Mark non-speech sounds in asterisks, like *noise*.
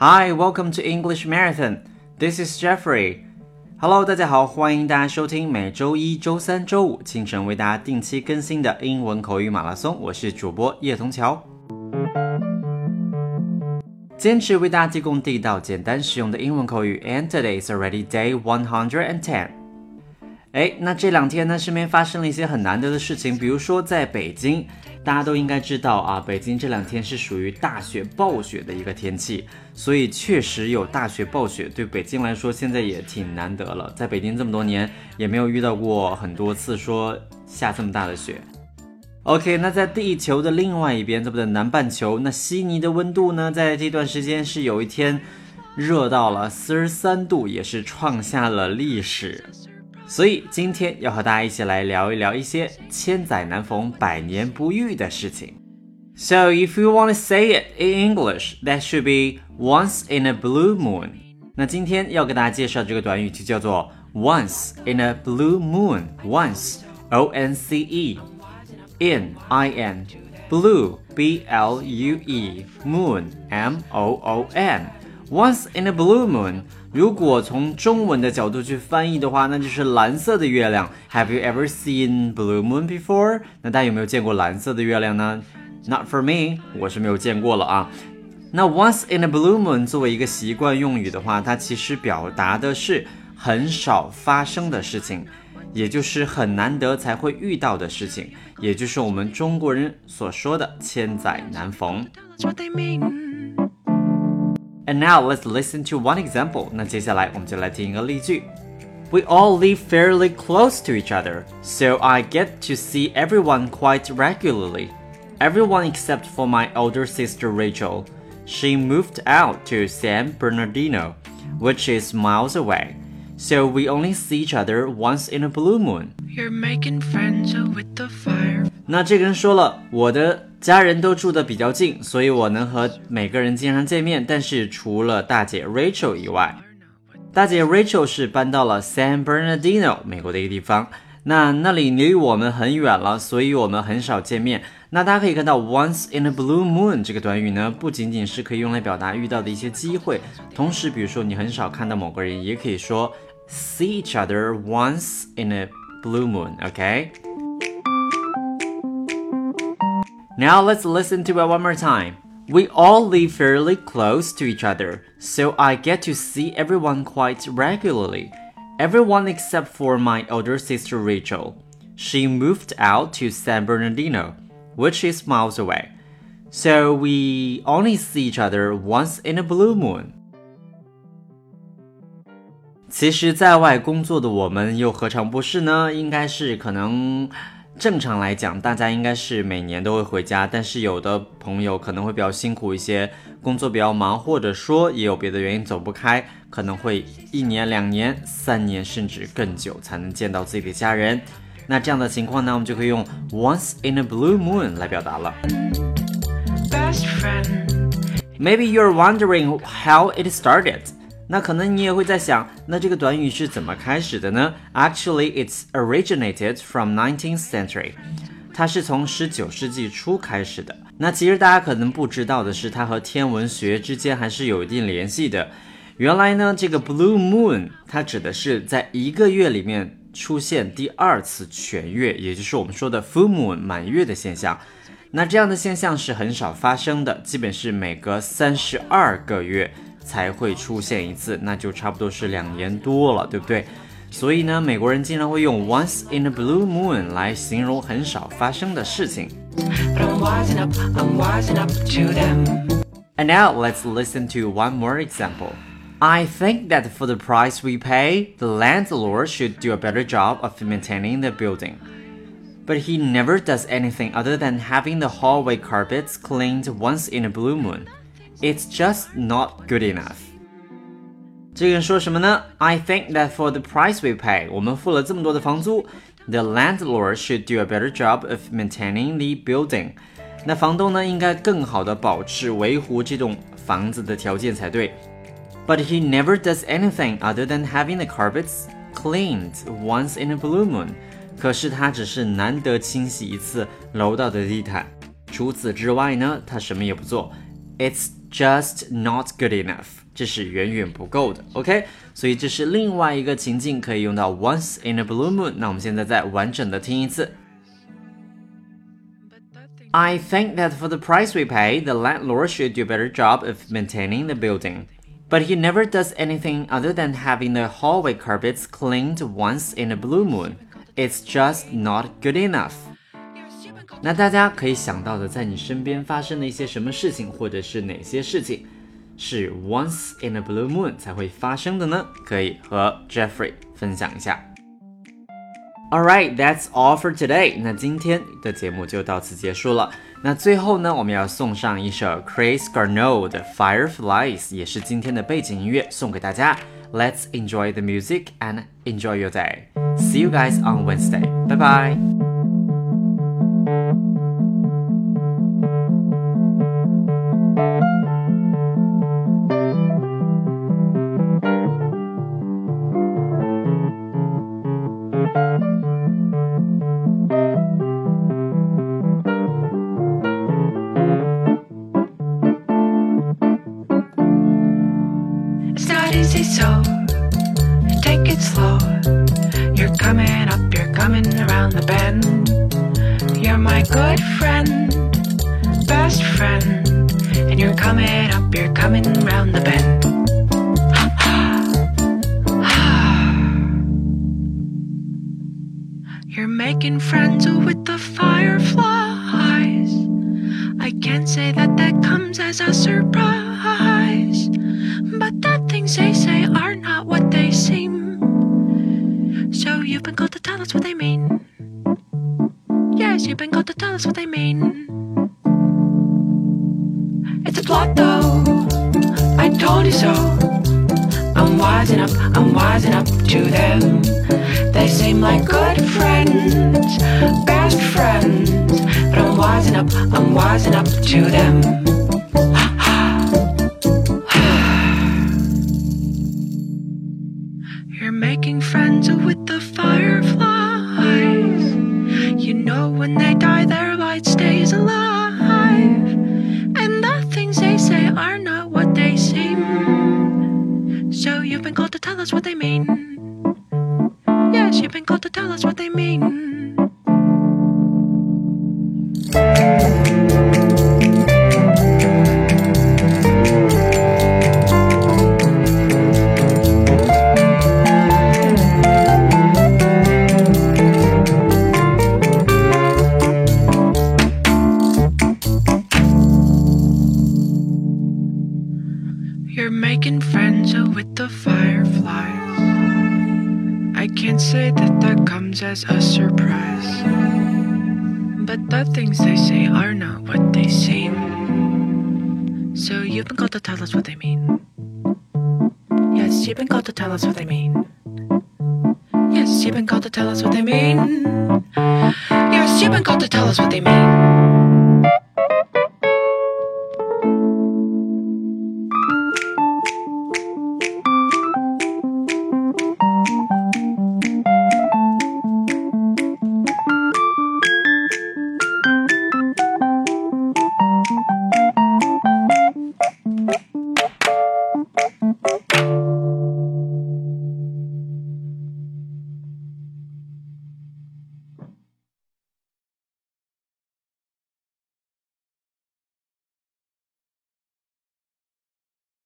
Hi, welcome to English Marathon. This is Jeffrey. Hello，大家好，欢迎大家收听每周一周三、周五清晨为大家定期更新的英文口语马拉松。我是主播叶童桥，坚持为大家提供地道、简单、实用的英文口语。And today is already day one hundred and ten. 哎，那这两天呢，身边发生了一些很难得的事情，比如说在北京，大家都应该知道啊，北京这两天是属于大雪暴雪的一个天气，所以确实有大雪暴雪，对北京来说现在也挺难得了。在北京这么多年，也没有遇到过很多次说下这么大的雪。OK，那在地球的另外一边，这不的南半球，那悉尼的温度呢，在这段时间是有一天热到了四十三度，也是创下了历史。所以今天要和大家一起来聊一聊一些千载难逢、百年不遇的事情。So if you want to say it in English, that should be once in a blue moon。那今天要给大家介绍这个短语就叫做 once in a blue moon。Once, O N C E, in I N, blue B L U E, moon M O O N。Once in a blue moon， 如果从中文的角度去翻译的话，那就是蓝色的月亮。Have you ever seen blue moon before？那大家有没有见过蓝色的月亮呢？Not for me，我是没有见过了啊。那 once in a blue moon 作为一个习惯用语的话，它其实表达的是很少发生的事情，也就是很难得才会遇到的事情，也就是我们中国人所说的千载难逢。And now let's listen to one example. 那接下来我们就来听一个例句。We all live fairly close to each other, so I get to see everyone quite regularly. Everyone except for my older sister Rachel. She moved out to San Bernardino, which is miles away. So we only see each other once in a blue moon. You're making friends with the fire. 那这个人说了，我的家人都住的比较近，所以我能和每个人经常见面。但是除了大姐 Rachel 以外，大姐 Rachel 是搬到了 San Bernardino 美国的一个地方，那那里离我们很远了，所以我们很少见面。那大家可以看到 once in a blue moon 这个短语呢，不仅仅是可以用来表达遇到的一些机会，同时比如说你很少看到某个人，也可以说 see each other once in a blue moon。OK。Now let's listen to it one more time. We all live fairly close to each other, so I get to see everyone quite regularly. Everyone except for my older sister Rachel. She moved out to San Bernardino, which is miles away. So we only see each other once in a blue moon. 其实，在外工作的我们又何尝不是呢？应该是可能 正常来讲，大家应该是每年都会回家，但是有的朋友可能会比较辛苦一些，工作比较忙，或者说也有别的原因走不开，可能会一年、两年、三年甚至更久才能见到自己的家人。那这样的情况呢，我们就可以用 *laughs* once in a blue moon 来表达了。Maybe you're wondering how it started. 那可能你也会在想，那这个短语是怎么开始的呢？Actually, it's originated from 19th century. 它是从19世纪初开始的。那其实大家可能不知道的是，它和天文学之间还是有一定联系的。原来呢，这个 blue moon 它指的是在一个月里面出现第二次全月，也就是我们说的 full moon 满月的现象。那这样的现象是很少发生的，基本是每隔三十二个月。才会出现一次，那就差不多是两年多了，对不对？所以呢，美国人经常会用 once in a blue moon 来形容很少发生的事情。And now let's listen to one more example. I think that for the price we pay, the landlord should do a better job of maintaining the building. But he never does anything other than having the hallway carpets cleaned once in a blue moon. It's just not good enough。这个人说什么呢？I think that for the price we pay，我们付了这么多的房租，the landlord should do a better job of maintaining the building。那房东呢，应该更好的保持维护这栋房子的条件才对。But he never does anything other than having the carpets cleaned once in a blue moon。可是他只是难得清洗一次楼道的地毯，除此之外呢，他什么也不做。It's just not good enough，这是远远不够的。OK，所以这是另外一个情境可以用到 once in a blue moon。那我们现在再完整的听一次。I think that for the price we pay, the landlord should do a better job of maintaining the building. But he never does anything other than having the hallway carpets cleaned once in a blue moon. It's just not good enough. 那大家可以想到的，在你身边发生的一些什么事情，或者是哪些事情，是 once in a blue moon 才会发生的呢？可以和 Jeffrey 分享一下。All right, that's all for today. 那今天的节目就到此结束了。那最后呢，我们要送上一首 Chris Garneau 的 Fireflies，也是今天的背景音乐，送给大家。Let's enjoy the music and enjoy your day. See you guys on Wednesday. Bye bye. So take it slow. You're coming up, you're coming around the bend. You're my good friend, best friend, and you're coming up, you're coming around the bend. Tell us what they mean. Yes, you've been called to tell us what they mean. It's a plot though. I told you so. I'm wising up, I'm wising up to them. They seem like good friends, best friends. But I'm wising up, I'm wising up to them. Making friends with the fireflies. You know when they die, their light stays alive. And the things they say are not what they seem. So you've been called to tell us what they mean. Yes, you've been called to tell us what they mean. As a surprise. But the things they say are not what they seem. So you've been called to tell us what they mean. Yes, you've been called to tell us what they mean. Yes, you've been called to tell us what they mean. Yes, you've been called to tell us what they mean.